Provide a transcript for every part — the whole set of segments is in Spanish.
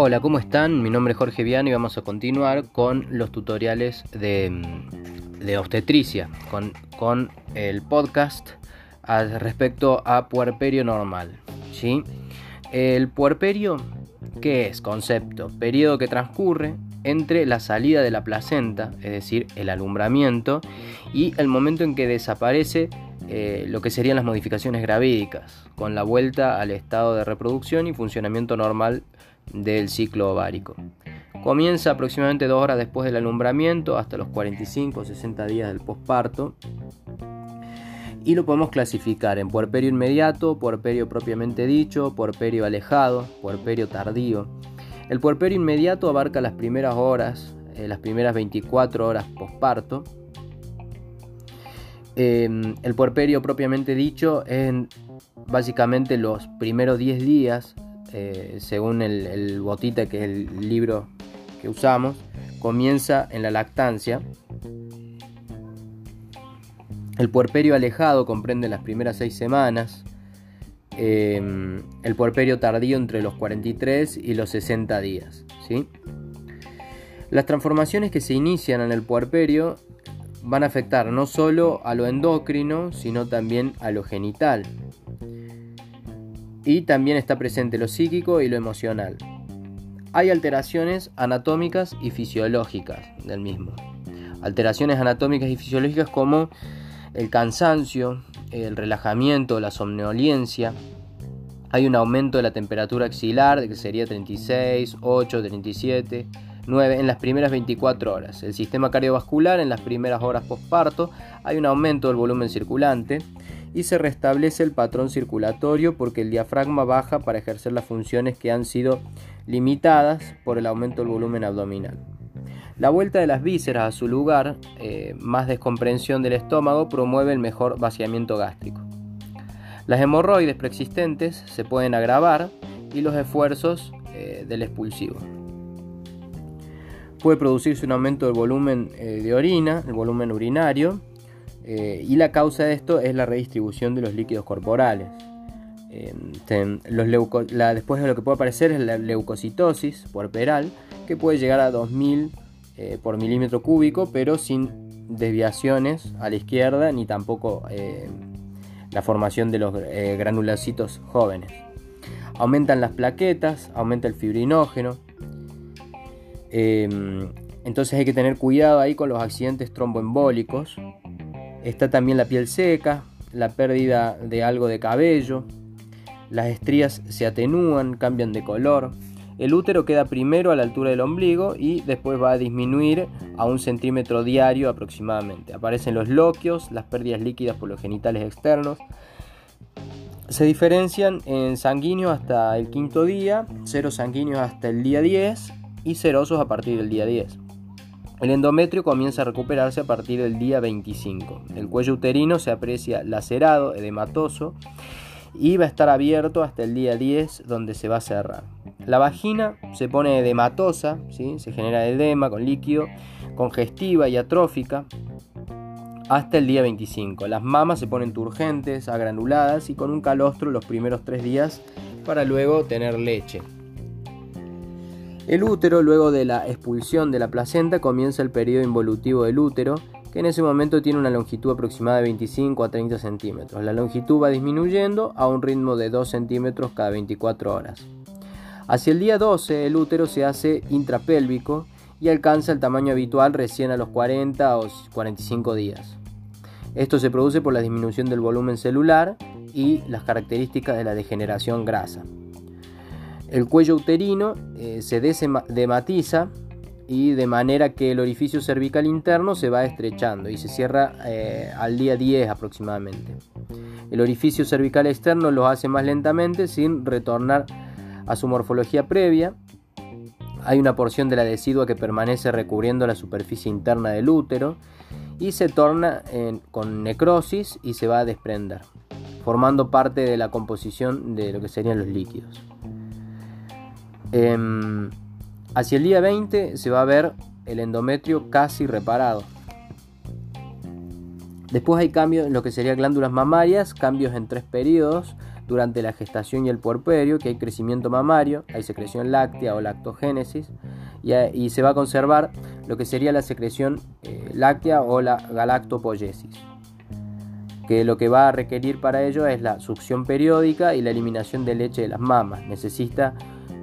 Hola, ¿cómo están? Mi nombre es Jorge Viano y vamos a continuar con los tutoriales de, de obstetricia, con, el podcast respecto a puerperio normal. ¿sí? El puerperio, ¿qué es? Concepto, periodo que transcurre entre la salida de la placenta, es decir, el alumbramiento, y el momento en que desaparece eh, lo que serían las modificaciones gravídicas, con la vuelta al estado de reproducción y funcionamiento normal del ciclo ovárico. Comienza aproximadamente dos horas después del alumbramiento hasta los 45 o 60 días del posparto y lo podemos clasificar en puerperio inmediato, puerperio propiamente dicho, puerperio alejado, puerperio tardío. El puerperio inmediato abarca las primeras horas, eh, las primeras 24 horas posparto Em, el puerperio propiamente dicho es básicamente los primeros 10 días, eh, según el, Botita, que es el libro que usamos, comienza en la lactancia. El puerperio alejado comprende las primeras 6 semanas. Em, el puerperio tardío entre los 43 y los 60 días. ¿sí? Las transformaciones que se inician en el puerperio van a afectar no solo a lo endocrino, sino también a lo genital. Y también está presente lo psíquico y lo emocional. Hay alteraciones anatómicas y fisiológicas del mismo. Alteraciones anatómicas y fisiológicas como el cansancio, el relajamiento, la somnolencia. Hay un aumento de la temperatura axilar, que sería 36, 8, 37 9 en las primeras 24 horas. El sistema cardiovascular en las primeras horas postparto hay un aumento del volumen circulante y se restablece el patrón circulatorio porque el diafragma baja para ejercer las funciones que han sido limitadas por el aumento del volumen abdominal. La vuelta de las vísceras a su lugar, eh, más descomprensión del estómago, promueve el mejor vaciamiento gástrico. Las hemorroides preexistentes se pueden agravar y los esfuerzos eh, del expulsivo. Puede producirse un aumento del volumen eh, de orina, el volumen urinario, eh, y la causa de esto es la redistribución de los líquidos corporales. Em, después de lo que puede aparecer es la leucocitosis puerperal, que puede llegar a 2000 eh, por milímetro cúbico, pero sin desviaciones a la izquierda ni tampoco la formación de los granulocitos jóvenes. Aumentan las plaquetas, aumenta el fibrinógeno, Em, entonces hay que tener cuidado ahí con los accidentes tromboembólicos. Está también la piel seca, la pérdida de algo de cabello, las estrías se atenúan, cambian de color. El útero queda primero a la altura del ombligo y después va a disminuir a un centímetro diario aproximadamente. Aparecen los loquios, las pérdidas líquidas por los genitales externos. Se diferencian en sanguíneos hasta el quinto día, cero sanguíneos hasta el día 10 y serosos a partir del día 10. El endometrio comienza a recuperarse a partir del día 25. El cuello uterino se aprecia lacerado, edematoso y va a estar abierto hasta el día 10 donde se va a cerrar. La vagina se pone edematosa, ¿sí? se genera edema con líquido, congestiva y atrófica hasta el día 25. Las mamas se ponen turgentes, agranuladas y con un calostro los primeros tres días para luego tener leche. El útero, luego de la expulsión de la placenta, comienza el periodo involutivo del útero, que en ese momento tiene una longitud aproximada de 25 a 30 centímetros. La longitud va disminuyendo a un ritmo de 2 centímetros cada 24 horas. Hacia el día 12 el útero se hace intrapélvico y alcanza el tamaño habitual recién a los 40 o 45 días. Esto se produce por la disminución del volumen celular y las características de la degeneración grasa. El cuello uterino eh, se dematiza y de manera que el orificio cervical interno se va estrechando y se cierra eh, al día 10 aproximadamente. El orificio cervical externo lo hace más lentamente sin retornar a su morfología previa. Hay una porción de la decidua que permanece recubriendo la superficie interna del útero y se torna con necrosis y se va a desprender, formando parte de la composición de lo que serían los líquidos. Hacia el día 20 se va a ver el endometrio casi reparado. Después hay cambios en lo que serían glándulas mamarias, cambios en tres periodos, durante la gestación y el puerperio, que hay crecimiento mamario, hay secreción láctea o lactogénesis, y, se va a conservar lo que sería la secreción eh, láctea o la galactopoyesis, que lo que va a requerir para ello es la succión periódica y la eliminación de leche de las mamas. Necesita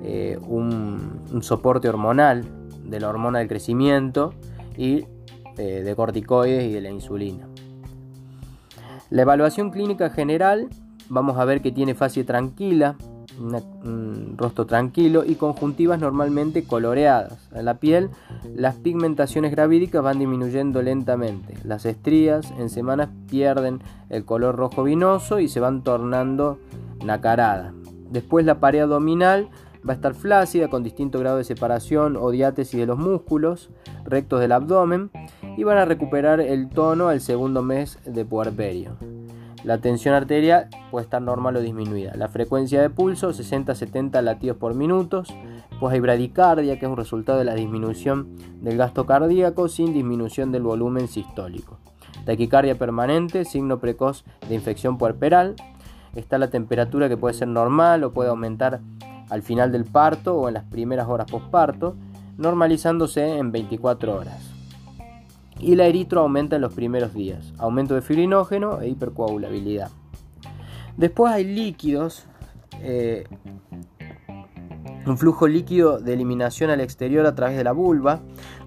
eh, un, soporte hormonal de la hormona del crecimiento y eh, de corticoides y de la insulina. La evaluación clínica general, vamos a ver que tiene fase tranquila, un rostro tranquilo y conjuntivas normalmente coloreadas. En la piel las pigmentaciones gravídicas van disminuyendo lentamente. Las estrías en semanas pierden el color rojo vinoso y se van tornando nacaradas. Después la pared abdominal va a estar flácida con distinto grado de separación o diátesis de los músculos rectos del abdomen y van a recuperar el tono al segundo mes de puerperio. La tensión arterial puede estar normal o disminuida. La frecuencia de pulso 60-70 latidos por minuto. Pues hay bradicardia, que es un resultado de la disminución del gasto cardíaco sin disminución del volumen sistólico. Taquicardia permanente, signo precoz de infección puerperal. Está la temperatura que puede ser normal o puede aumentar al final del parto o en las primeras horas postparto, normalizándose en 24 horas y la eritro aumenta en los primeros días, aumento de fibrinógeno e hipercoagulabilidad. Después hay líquidos, eh, un flujo líquido de eliminación al exterior a través de la vulva,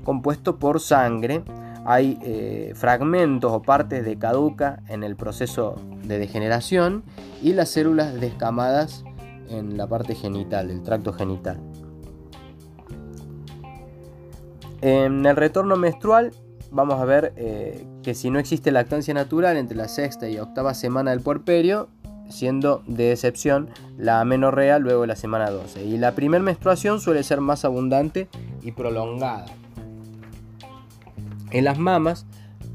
compuesto por sangre. Hay eh, fragmentos o partes de caduca en el proceso de degeneración y las células descamadas en la parte genital, del tracto genital. En el retorno menstrual vamos a ver eh, que si no existe lactancia natural entre la sexta y octava semana del puerperio, siendo de excepción la amenorrea luego de la semana 12. Y la primera menstruación suele ser más abundante y prolongada. En las mamas,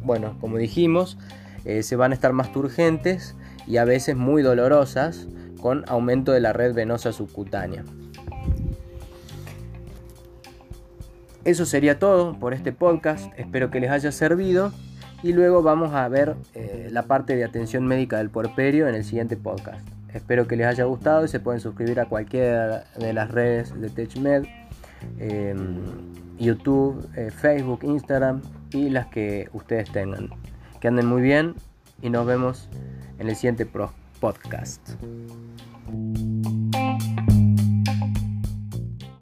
bueno, como dijimos, eh, se van a estar más turgentes y a veces muy dolorosas con aumento de la red venosa subcutánea. Eso sería todo por este podcast, espero que les haya servido y luego vamos a ver eh, la parte de atención médica del puerperio en el siguiente podcast. Espero que les haya gustado y se pueden suscribir a cualquiera de las redes de TechMed, em, YouTube, eh, Facebook, Instagram y las que ustedes tengan. Que anden muy bien y nos vemos en el siguiente podcast.